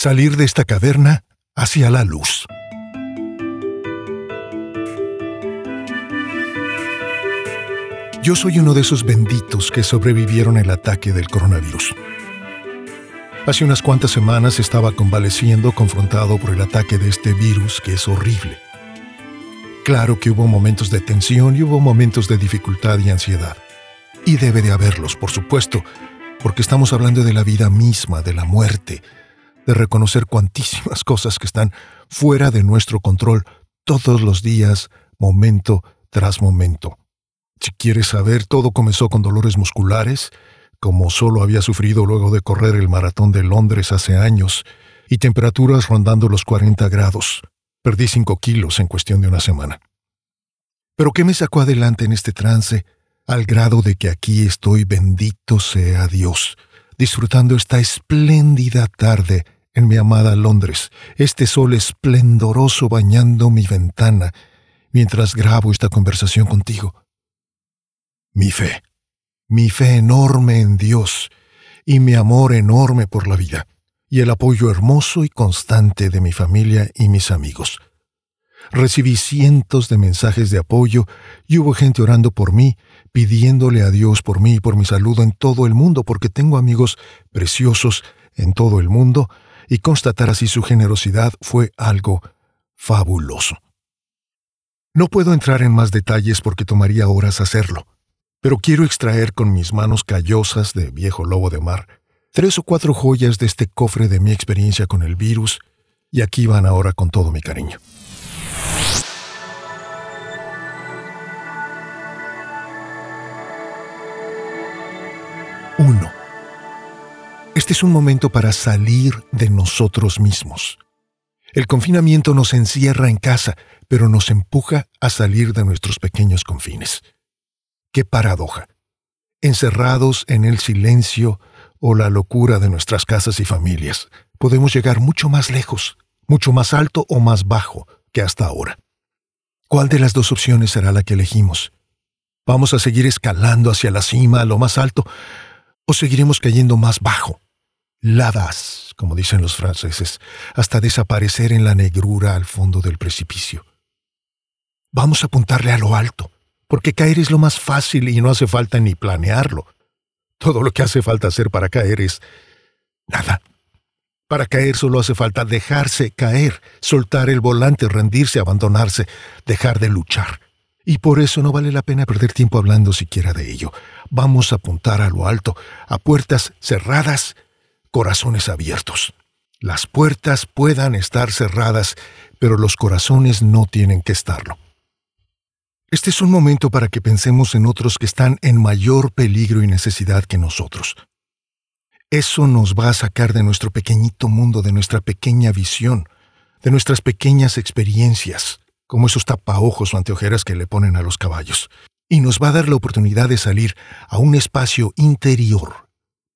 Salir de esta caverna hacia la luz. Yo soy uno de esos benditos que sobrevivieron el ataque del coronavirus. Hace unas cuantas semanas estaba convaleciendo confrontado por el ataque de este virus que es horrible. Claro que hubo momentos de tensión y hubo momentos de dificultad y ansiedad. Y debe de haberlos, por supuesto, porque estamos hablando de la vida misma, de la muerte, de reconocer cuantísimas cosas que están fuera de nuestro control todos los días, momento tras momento. Si quieres saber, todo comenzó con dolores musculares, como solo había sufrido luego de correr el maratón de Londres hace años, y temperaturas rondando los 40 grados. Perdí 5 kilos en cuestión de una semana. Pero ¿qué me sacó adelante en este trance? Al grado de que aquí estoy, bendito sea Dios, disfrutando esta espléndida tarde en mi amada Londres, este sol esplendoroso bañando mi ventana, mientras grabo esta conversación contigo. Mi fe mi fe enorme en Dios y mi amor enorme por la vida, y el apoyo hermoso y constante de mi familia y mis amigos. Recibí cientos de mensajes de apoyo y hubo gente orando por mí, pidiéndole a Dios por mí y por mi salud en todo el mundo, porque tengo amigos preciosos en todo el mundo, y constatar así su generosidad fue algo fabuloso. No puedo entrar en más detalles porque tomaría horas hacerlo pero quiero extraer con mis manos callosas de viejo lobo de mar tres o cuatro joyas de este cofre de mi experiencia con el virus, y aquí van ahora con todo mi cariño. Este es un momento para salir de nosotros mismos. El confinamiento nos encierra en casa, pero nos empuja a salir de nuestros pequeños confines. Qué paradoja. Encerrados en el silencio o la locura de nuestras casas y familias, podemos llegar mucho más lejos, mucho más alto o más bajo que hasta ahora. ¿Cuál de las dos opciones será la que elegimos? ¿Vamos a seguir escalando hacia la cima, a lo más alto, o seguiremos cayendo más bajo? Ladas, como dicen los franceses, hasta desaparecer en la negrura al fondo del precipicio. Vamos a apuntarle a lo alto, porque caer es lo más fácil y no hace falta ni planearlo. Todo lo que hace falta hacer para caer es nada. Para caer solo hace falta dejarse caer, soltar el volante, rendirse, abandonarse, dejar de luchar. Y por eso no vale la pena perder tiempo hablando siquiera de ello. Vamos a apuntar a lo alto, a puertas cerradas, corazones abiertos. Las puertas puedan estar cerradas, pero los corazones no tienen que estarlo. Este es un momento para que pensemos en otros que están en mayor peligro y necesidad que nosotros. Eso nos va a sacar de nuestro pequeñito mundo, de nuestra pequeña visión, de nuestras pequeñas experiencias, como esos tapaojos o anteojeras que le ponen a los caballos, y nos va a dar la oportunidad de salir a un espacio interior,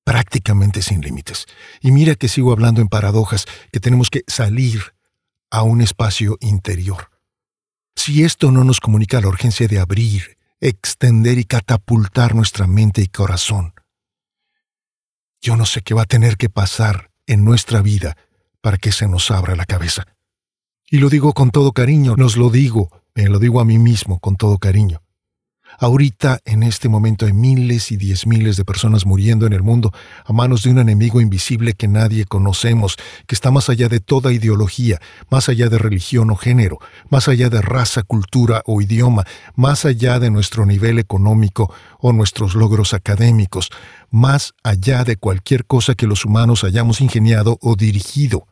prácticamente sin límites. Y mira que sigo hablando en paradojas, que tenemos que salir a un espacio interior. Si esto no nos comunica la urgencia de abrir, extender y catapultar nuestra mente y corazón, yo no sé qué va a tener que pasar en nuestra vida para que se nos abra la cabeza. Y lo digo con todo cariño, nos lo digo, me lo digo a mí mismo con todo cariño. Ahorita, en este momento, hay miles y diez miles de personas muriendo en el mundo a manos de un enemigo invisible que nadie conocemos, que está más allá de toda ideología, más allá de religión o género, más allá de raza, cultura o idioma, más allá de nuestro nivel económico o nuestros logros académicos, más allá de cualquier cosa que los humanos hayamos ingeniado o dirigido.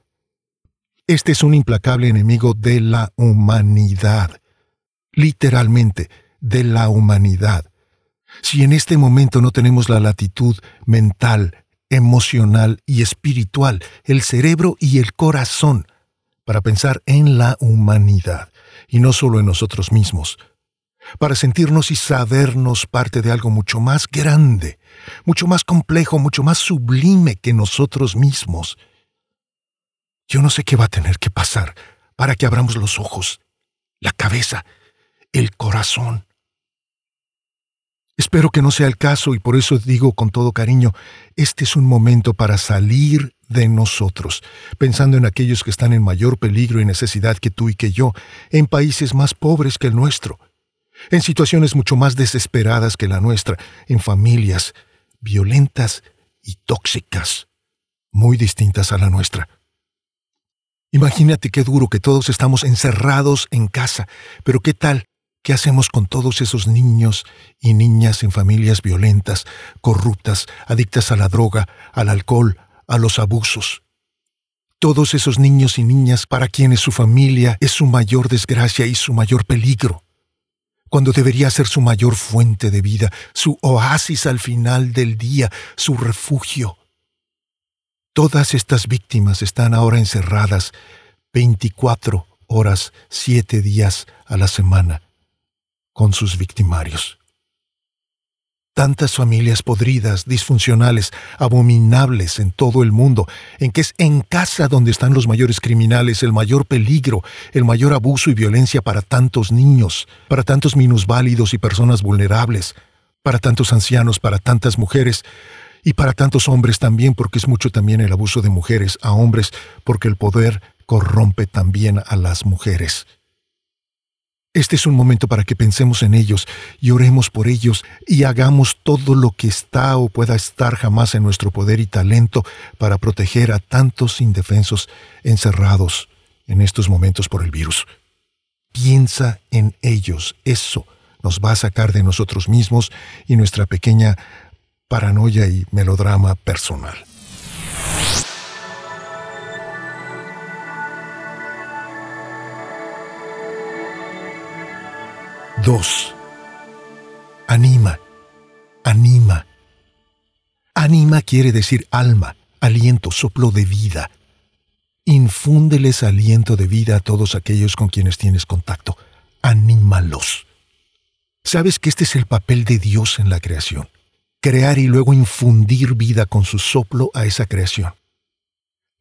Este es un implacable enemigo de la humanidad. Literalmente, de la humanidad. Si en este momento no tenemos la latitud mental, emocional y espiritual, el cerebro y el corazón, para pensar en la humanidad, y no solo en nosotros mismos, para sentirnos y sabernos parte de algo mucho más grande, mucho más complejo, mucho más sublime que nosotros mismos. Yo no sé qué va a tener que pasar para que abramos los ojos, la cabeza, el corazón, Espero que no sea el caso y por eso digo con todo cariño, este es un momento para salir de nosotros, pensando en aquellos que están en mayor peligro y necesidad que tú y que yo, en países más pobres que el nuestro, en situaciones mucho más desesperadas que la nuestra, en familias violentas y tóxicas, muy distintas a la nuestra. Imagínate qué duro que todos estamos encerrados en casa, pero qué tal, qué hacemos con todos esos niños y niñas en familias violentas, corruptas, adictas a la droga, al alcohol, a los abusos. Todos esos niños y niñas para quienes su familia es su mayor desgracia y su mayor peligro, cuando debería ser su mayor fuente de vida, su oasis al final del día, su refugio. Todas estas víctimas están ahora encerradas 24 horas, 7 días a la semana, con sus victimarios. Tantas familias podridas, disfuncionales, abominables en todo el mundo, en que es en casa donde están los mayores criminales, el mayor peligro, el mayor abuso y violencia para tantos niños, para tantos minusválidos y personas vulnerables, para tantos ancianos, para tantas mujeres, y para tantos hombres también, porque es mucho también el abuso de mujeres a hombres, porque el poder corrompe también a las mujeres. Este es un momento para que pensemos en ellos y oremos por ellos y hagamos todo lo que está o pueda estar jamás en nuestro poder y talento para proteger a tantos indefensos encerrados en estos momentos por el virus. Piensa en ellos, eso nos va a sacar de nosotros mismos y nuestra pequeña paranoia y melodrama personal. Dos. Anima, anima. Anima quiere decir alma, aliento, soplo de vida. Infúndeles aliento de vida a todos aquellos con quienes tienes contacto. Anímalos. Sabes que este es el papel de Dios en la creación crear y luego infundir vida con su soplo a esa creación.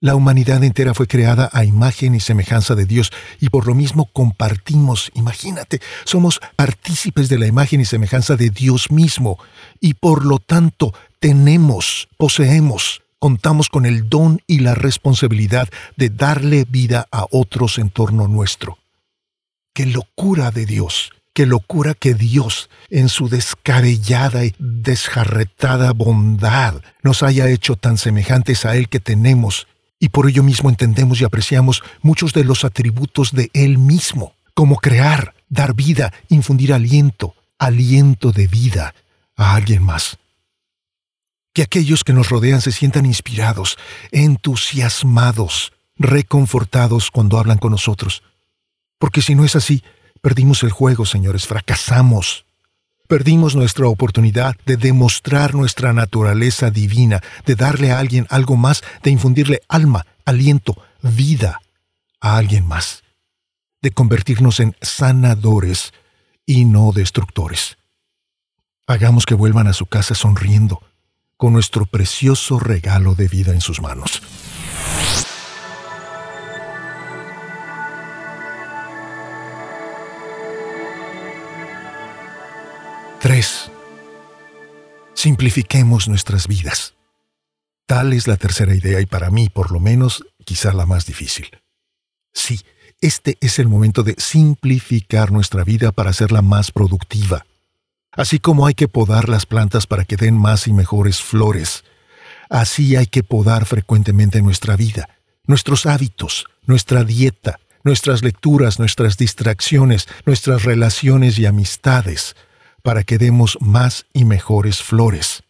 La humanidad entera fue creada a imagen y semejanza de Dios y por lo mismo compartimos, imagínate, somos partícipes de la imagen y semejanza de Dios mismo y por lo tanto tenemos, poseemos, contamos con el don y la responsabilidad de darle vida a otros en torno nuestro. ¡Qué locura de Dios! qué locura que Dios, en su descabellada y desjarretada bondad, nos haya hecho tan semejantes a Él que tenemos, y por ello mismo entendemos y apreciamos muchos de los atributos de Él mismo, como crear, dar vida, infundir aliento, aliento de vida a alguien más. Que aquellos que nos rodean se sientan inspirados, entusiasmados, reconfortados cuando hablan con nosotros. Porque si no es así, Perdimos el juego, señores, fracasamos. Perdimos nuestra oportunidad de demostrar nuestra naturaleza divina, de darle a alguien algo más, de infundirle alma, aliento, vida a alguien más, de convertirnos en sanadores y no destructores. Hagamos que vuelvan a su casa sonriendo, con nuestro precioso regalo de vida en sus manos. 3. Simplifiquemos nuestras vidas. Tal es la tercera idea y para mí, por lo menos, quizá la más difícil. Sí, este es el momento de simplificar nuestra vida para hacerla más productiva. Así como hay que podar las plantas para que den más y mejores flores, así hay que podar frecuentemente nuestra vida, nuestros hábitos, nuestra dieta, nuestras lecturas, nuestras distracciones, nuestras relaciones y amistades, para que demos más y mejores flores.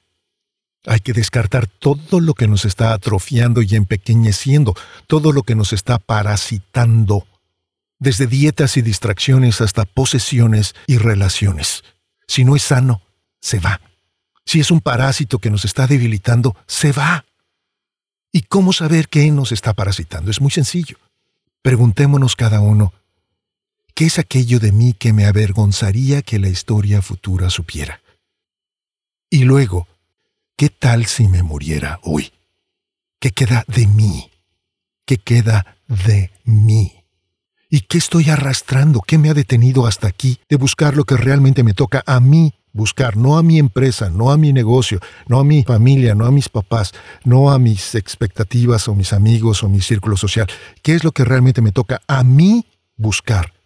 Hay que descartar todo lo que nos está atrofiando y empequeñeciendo, todo lo que nos está parasitando, desde dietas y distracciones hasta posesiones y relaciones. Si no es sano, se va. Si es un parásito que nos está debilitando, se va. ¿Y cómo saber qué nos está parasitando? Es muy sencillo. Preguntémonos cada uno, ¿Qué es aquello de mí que me avergonzaría que la historia futura supiera? Y luego, ¿qué tal si me muriera hoy? ¿Qué queda de mí? ¿Qué queda de mí? ¿Y qué estoy arrastrando? ¿Qué me ha detenido hasta aquí de buscar lo que realmente me toca a mí buscar, no a mi empresa, no a mi negocio, no a mi familia, no a mis papás, no a mis expectativas o mis amigos o mi círculo social. ¿Qué es lo que realmente me toca a mí buscar?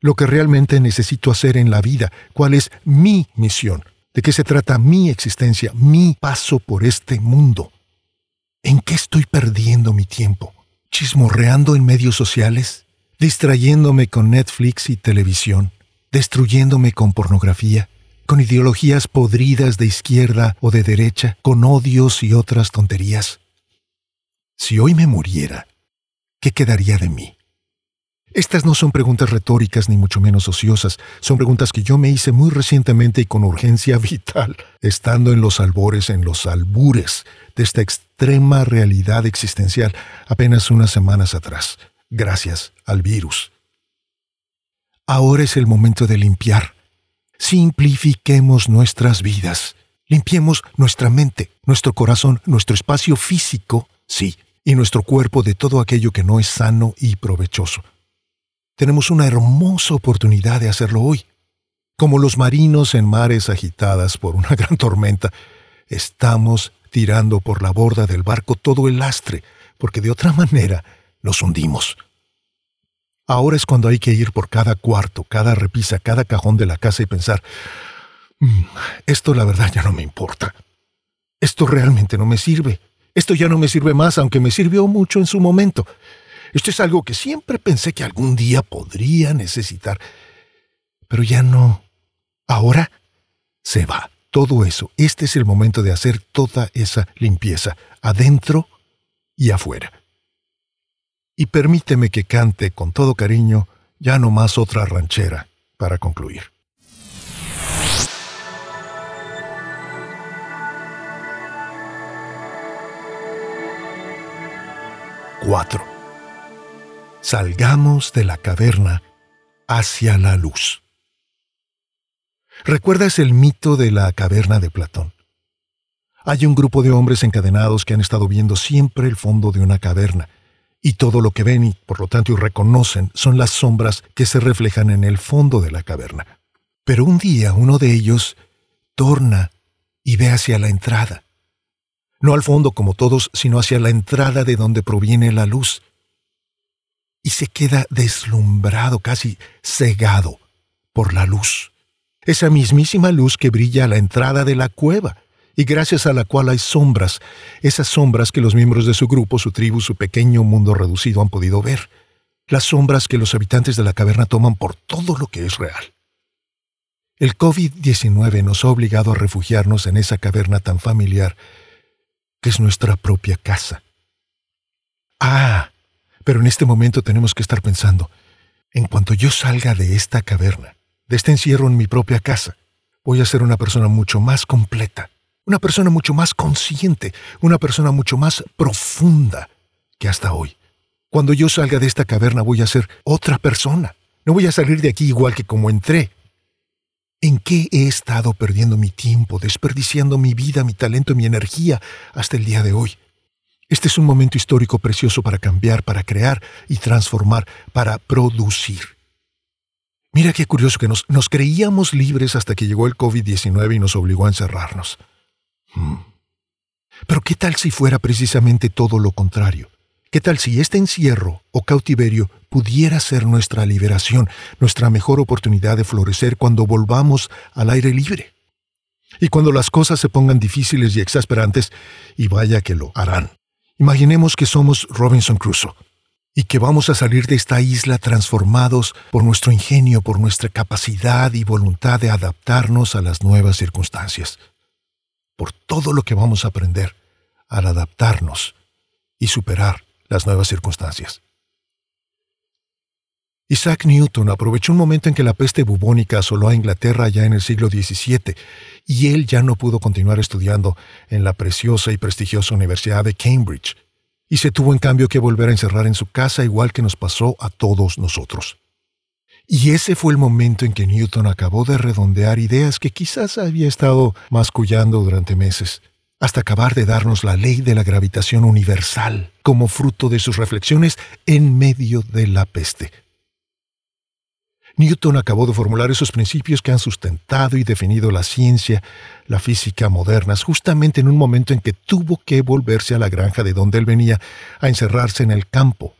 Lo que realmente necesito hacer en la vida, cuál es mi misión, de qué se trata mi existencia, mi paso por este mundo. ¿En qué estoy perdiendo mi tiempo? ¿Chismorreando en medios sociales? ¿Distrayéndome con Netflix y televisión? ¿Destruyéndome con pornografía? con ideologías podridas de izquierda o de derecha, con odios y otras tonterías. Si hoy me muriera, ¿qué quedaría de mí? Estas no son preguntas retóricas ni mucho menos ociosas, son preguntas que yo me hice muy recientemente y con urgencia vital, estando en los albores, en los albures de esta extrema realidad existencial apenas unas semanas atrás, gracias al virus. Ahora es el momento de limpiar, Simplifiquemos nuestras vidas. Limpiemos nuestra mente, nuestro corazón, nuestro espacio físico, sí, y nuestro cuerpo de todo aquello que no es sano y provechoso. Tenemos una hermosa oportunidad de hacerlo hoy. Como los marinos en mares agitadas por una gran tormenta, estamos tirando por la borda del barco todo el lastre, porque de otra manera nos hundimos. Ahora es cuando hay que ir por cada cuarto, cada repisa, cada cajón de la casa y pensar, mm, esto la verdad ya no me importa. Esto realmente no me sirve. Esto ya no me sirve más, aunque me sirvió mucho en su momento. Esto es algo que siempre pensé que algún día podría necesitar. Pero ya no. Ahora se va. Todo eso. Este es el momento de hacer toda esa limpieza, adentro y afuera y permíteme que cante con todo cariño ya no más otra ranchera para concluir. Cuatro. Salgamos de la caverna hacia la luz. ¿Recuerdas el mito de la caverna de Platón? Hay un grupo de hombres encadenados que han estado viendo siempre el fondo de una caverna y todo lo que ven y por lo tanto reconocen son las sombras que se reflejan en el fondo de la caverna. Pero un día uno de ellos torna y ve hacia la entrada. No al fondo como todos, sino hacia la entrada de donde proviene la luz. Y se queda deslumbrado, casi cegado por la luz. Esa mismísima luz que brilla a la entrada de la cueva y gracias a la cual hay sombras, esas sombras que los miembros de su grupo, su tribu, su pequeño mundo reducido han podido ver, las sombras que los habitantes de la caverna toman por todo lo que es real. El COVID-19 nos ha obligado a refugiarnos en esa caverna tan familiar que es nuestra propia casa. Ah, pero en este momento tenemos que estar pensando, en cuanto yo salga de esta caverna, de este encierro en mi propia casa, voy a ser una persona mucho más completa, una persona mucho más consciente, una persona mucho más profunda que hasta hoy. Cuando yo salga de esta caverna voy a ser otra persona. No voy a salir de aquí igual que como entré. ¿En qué he estado perdiendo mi tiempo, desperdiciando mi vida, mi talento, mi energía hasta el día de hoy? Este es un momento histórico precioso para cambiar, para crear y transformar, para producir. Mira qué curioso que nos, creíamos libres hasta que llegó el COVID-19 y nos obligó a encerrarnos. Mm. Pero ¿qué tal si fuera precisamente todo lo contrario? ¿Qué tal si este encierro o cautiverio pudiera ser nuestra liberación, nuestra mejor oportunidad de florecer cuando volvamos al aire libre? Y cuando las cosas se pongan difíciles y exasperantes, y vaya que lo harán. Imaginemos que somos Robinson Crusoe y que vamos a salir de esta isla transformados por nuestro ingenio, por nuestra capacidad y voluntad de adaptarnos a las nuevas circunstancias por todo lo que vamos a aprender al adaptarnos y superar las nuevas circunstancias. Isaac Newton aprovechó un momento en que la peste bubónica asoló a Inglaterra ya en el siglo XVII y él ya no pudo continuar estudiando en la preciosa y prestigiosa Universidad de Cambridge, y se tuvo en cambio que volver a encerrar en su casa igual que nos pasó a todos nosotros. Y ese fue el momento en que Newton acabó de redondear ideas que quizás había estado mascullando durante meses, hasta acabar de darnos la ley de la gravitación universal como fruto de sus reflexiones en medio de la peste. Newton acabó de formular esos principios que han sustentado y definido la ciencia, la física modernas, justamente en un momento en que tuvo que volverse a la granja de donde él venía a encerrarse en el campo,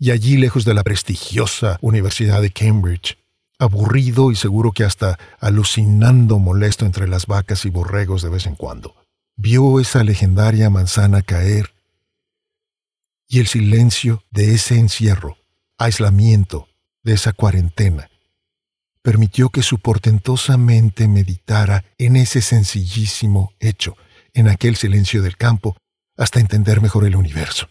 y allí lejos de la prestigiosa Universidad de Cambridge, aburrido y seguro que hasta alucinando molesto entre las vacas y borregos de vez en cuando, vio esa legendaria manzana caer y el silencio de ese encierro, aislamiento, de esa cuarentena, permitió que su portentosa mente meditara en ese sencillísimo hecho, en aquel silencio del campo, hasta entender mejor el universo.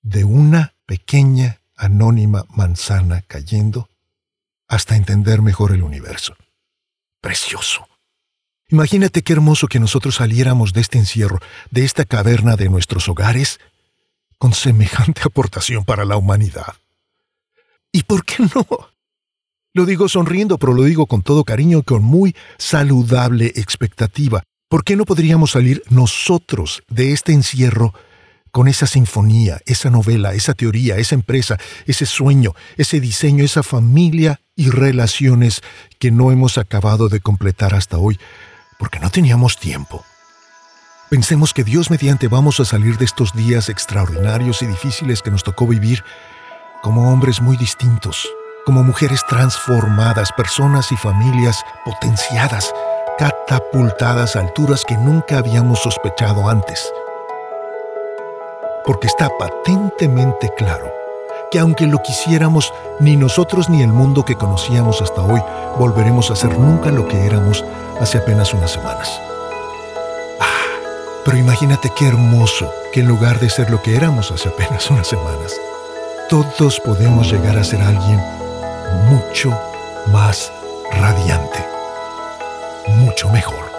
De una pequeña, anónima manzana cayendo, hasta entender mejor el universo. Precioso. Imagínate qué hermoso que nosotros saliéramos de este encierro, de esta caverna de nuestros hogares, con semejante aportación para la humanidad. ¿Y por qué no? Lo digo sonriendo, pero lo digo con todo cariño y con muy saludable expectativa. ¿Por qué no podríamos salir nosotros de este encierro con esa sinfonía, esa novela, esa teoría, esa empresa, ese sueño, ese diseño, esa familia y relaciones que no hemos acabado de completar hasta hoy, porque no teníamos tiempo? Pensemos que Dios mediante vamos a salir de estos días extraordinarios y difíciles que nos tocó vivir como hombres muy distintos, como mujeres transformadas, personas y familias potenciadas, catapultadas a alturas que nunca habíamos sospechado antes. Porque está patentemente claro que aunque lo quisiéramos, ni nosotros ni el mundo que conocíamos hasta hoy volveremos a ser nunca lo que éramos hace apenas unas semanas. Ah, pero imagínate qué hermoso que en lugar de ser lo que éramos hace apenas unas semanas, todos podemos llegar a ser alguien mucho más radiante, mucho mejor.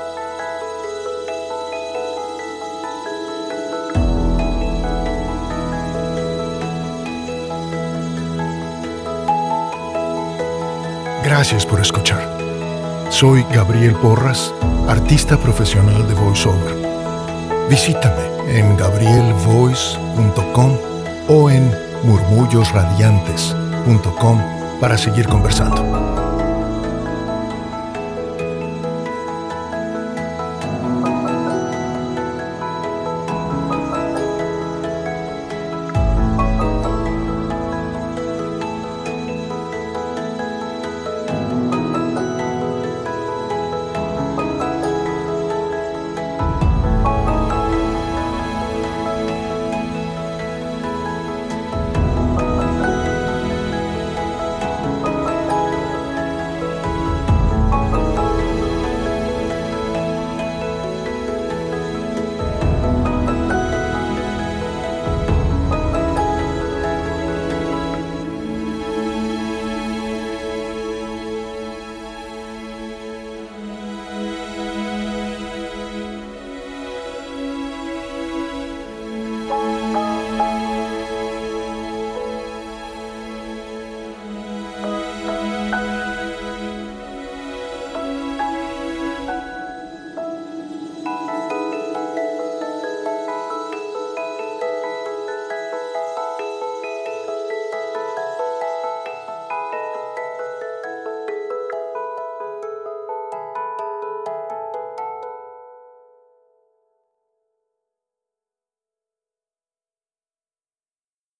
Gracias por escuchar. Soy Gabriel Porras, artista profesional de voiceover. Visítame en gabrielvoice.com o en murmullosradiantes.com para seguir conversando.